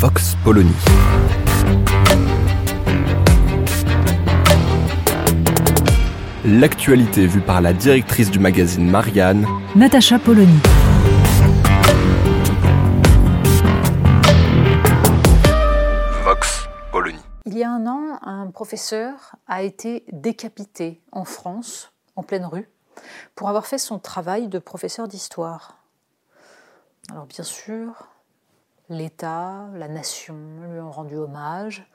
Vox Polony. L'actualité vue par la directrice du magazine Marianne, Natacha Polony. Vox Polony. Il y a un an, un professeur a été décapité en France, en pleine rue, pour avoir fait son travail de professeur d'histoire. Alors bien sûr, l'État, la nation lui ont rendu hommage.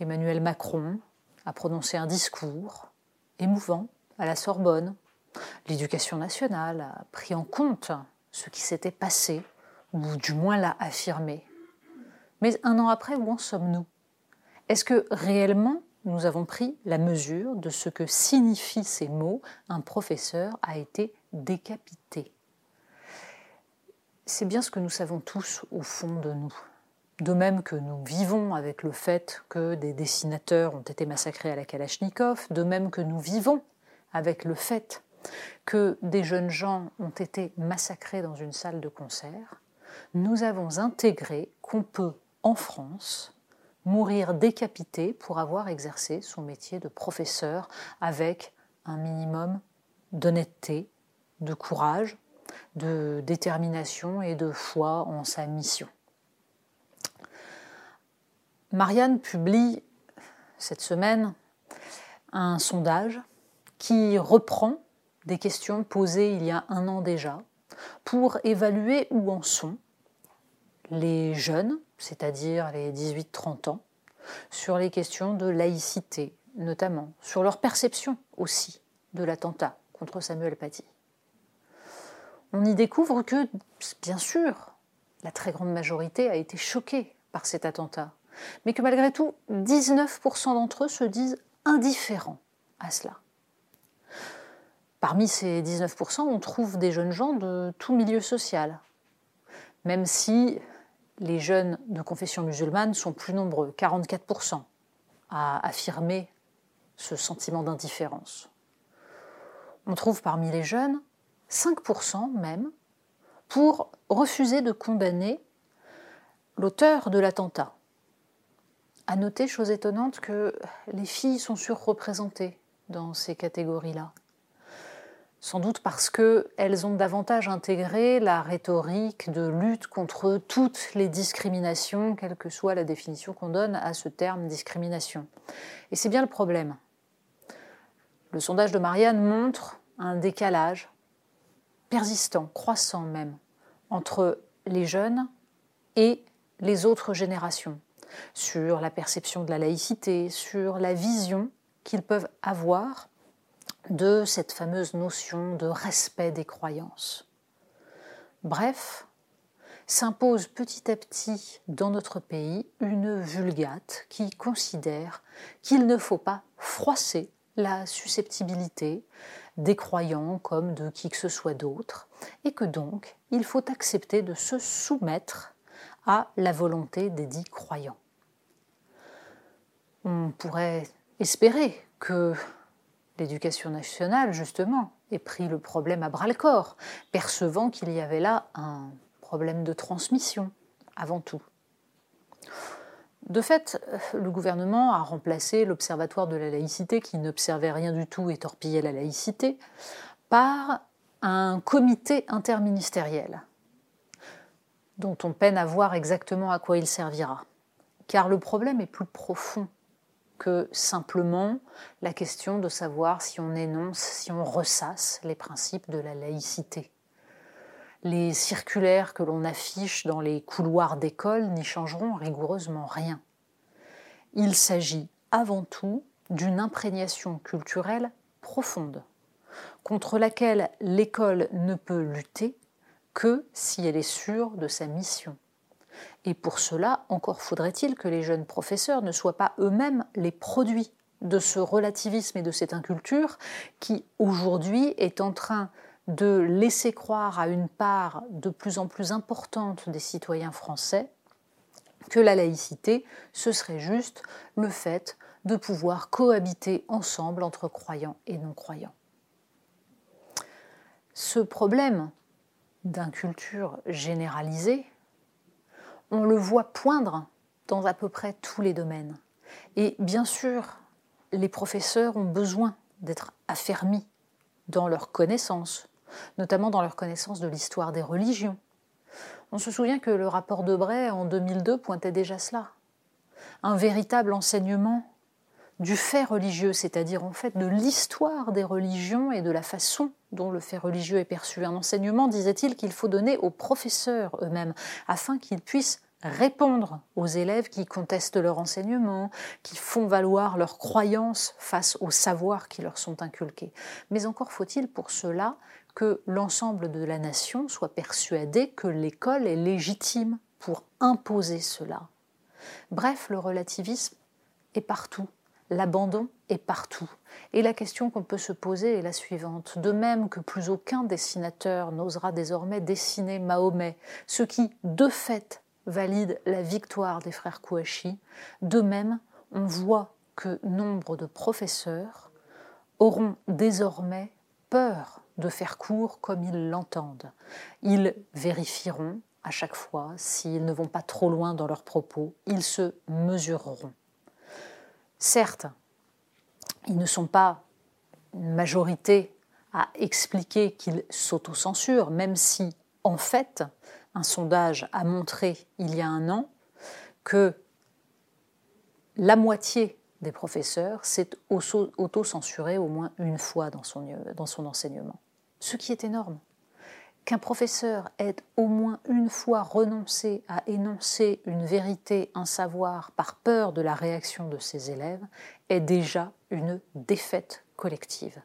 Emmanuel Macron a prononcé un discours émouvant à la Sorbonne. L'éducation nationale a pris en compte ce qui s'était passé, ou du moins l'a affirmé. Mais un an après, où en sommes-nous? Est-ce que réellement nous avons pris la mesure de ce que signifient ces mots Un professeur a été décapité. C'est bien ce que nous savons tous au fond de nous. De même que nous vivons avec le fait que des dessinateurs ont été massacrés à la Kalachnikov, de même que nous vivons avec le fait que des jeunes gens ont été massacrés dans une salle de concert, nous avons intégré qu'on peut, en France, mourir décapité pour avoir exercé son métier de professeur avec un minimum d'honnêteté, de courage, de détermination et de foi en sa mission. Marianne publie cette semaine un sondage qui reprend des questions posées il y a un an déjà pour évaluer où en sont les jeunes, c'est-à-dire les 18-30 ans, sur les questions de laïcité notamment, sur leur perception aussi de l'attentat contre Samuel Paty. On y découvre que, bien sûr, la très grande majorité a été choquée par cet attentat, mais que malgré tout, 19% d'entre eux se disent indifférents à cela. Parmi ces 19%, on trouve des jeunes gens de tout milieu social, même si les jeunes de confession musulmane sont plus nombreux, 44%, à affirmer ce sentiment d'indifférence. On trouve parmi les jeunes 5% même pour refuser de condamner l'auteur de l'attentat. À noter, chose étonnante, que les filles sont surreprésentées dans ces catégories-là sans doute parce qu'elles ont davantage intégré la rhétorique de lutte contre toutes les discriminations, quelle que soit la définition qu'on donne à ce terme discrimination. Et c'est bien le problème. Le sondage de Marianne montre un décalage persistant, croissant même, entre les jeunes et les autres générations, sur la perception de la laïcité, sur la vision qu'ils peuvent avoir de cette fameuse notion de respect des croyances. Bref, s'impose petit à petit dans notre pays une vulgate qui considère qu'il ne faut pas froisser la susceptibilité des croyants comme de qui que ce soit d'autre, et que donc il faut accepter de se soumettre à la volonté des dits croyants. On pourrait espérer que L'éducation nationale, justement, ait pris le problème à bras-le-corps, percevant qu'il y avait là un problème de transmission, avant tout. De fait, le gouvernement a remplacé l'Observatoire de la laïcité, qui n'observait rien du tout et torpillait la laïcité, par un comité interministériel, dont on peine à voir exactement à quoi il servira. Car le problème est plus profond que simplement la question de savoir si on énonce, si on ressasse les principes de la laïcité. Les circulaires que l'on affiche dans les couloirs d'école n'y changeront rigoureusement rien. Il s'agit avant tout d'une imprégnation culturelle profonde, contre laquelle l'école ne peut lutter que si elle est sûre de sa mission. Et pour cela, encore faudrait-il que les jeunes professeurs ne soient pas eux-mêmes les produits de ce relativisme et de cette inculture qui, aujourd'hui, est en train de laisser croire à une part de plus en plus importante des citoyens français que la laïcité, ce serait juste le fait de pouvoir cohabiter ensemble entre croyants et non-croyants. Ce problème d'inculture généralisée, on le voit poindre dans à peu près tous les domaines. Et bien sûr, les professeurs ont besoin d'être affermis dans leur connaissance, notamment dans leur connaissance de l'histoire des religions. On se souvient que le rapport de Bray en 2002 pointait déjà cela. Un véritable enseignement du fait religieux, c'est-à-dire en fait de l'histoire des religions et de la façon dont le fait religieux est perçu. Un enseignement, disait-il, qu'il faut donner aux professeurs eux-mêmes, afin qu'ils puissent répondre aux élèves qui contestent leur enseignement, qui font valoir leurs croyances face aux savoirs qui leur sont inculqués. Mais encore faut-il pour cela que l'ensemble de la nation soit persuadé que l'école est légitime pour imposer cela. Bref, le relativisme est partout l'abandon est partout. Et la question qu'on peut se poser est la suivante. De même que plus aucun dessinateur n'osera désormais dessiner Mahomet, ce qui, de fait, valide la victoire des frères Kouachi, de même, on voit que nombre de professeurs auront désormais peur de faire cours comme ils l'entendent. Ils vérifieront à chaque fois s'ils ne vont pas trop loin dans leurs propos, ils se mesureront. Certes, ils ne sont pas une majorité à expliquer qu'ils s'autocensurent, même si, en fait, un sondage a montré il y a un an que la moitié des professeurs s'est auto-censuré au moins une fois dans son, dans son enseignement. Ce qui est énorme qu'un professeur ait au moins une fois renoncé à énoncer une vérité, un savoir par peur de la réaction de ses élèves est déjà une défaite collective.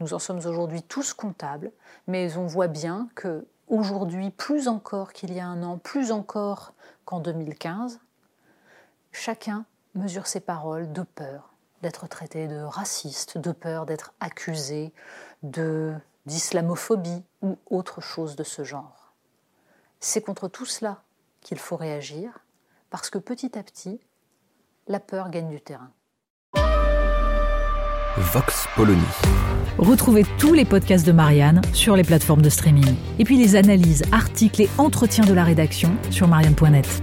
Nous en sommes aujourd'hui tous comptables, mais on voit bien que aujourd'hui, plus encore qu'il y a un an, plus encore qu'en 2015, chacun mesure ses paroles de peur d'être traité de raciste, de peur d'être accusé de d'islamophobie ou autre chose de ce genre. C'est contre tout cela qu'il faut réagir, parce que petit à petit, la peur gagne du terrain. Vox Polony. Retrouvez tous les podcasts de Marianne sur les plateformes de streaming. Et puis les analyses, articles et entretiens de la rédaction sur marianne.net.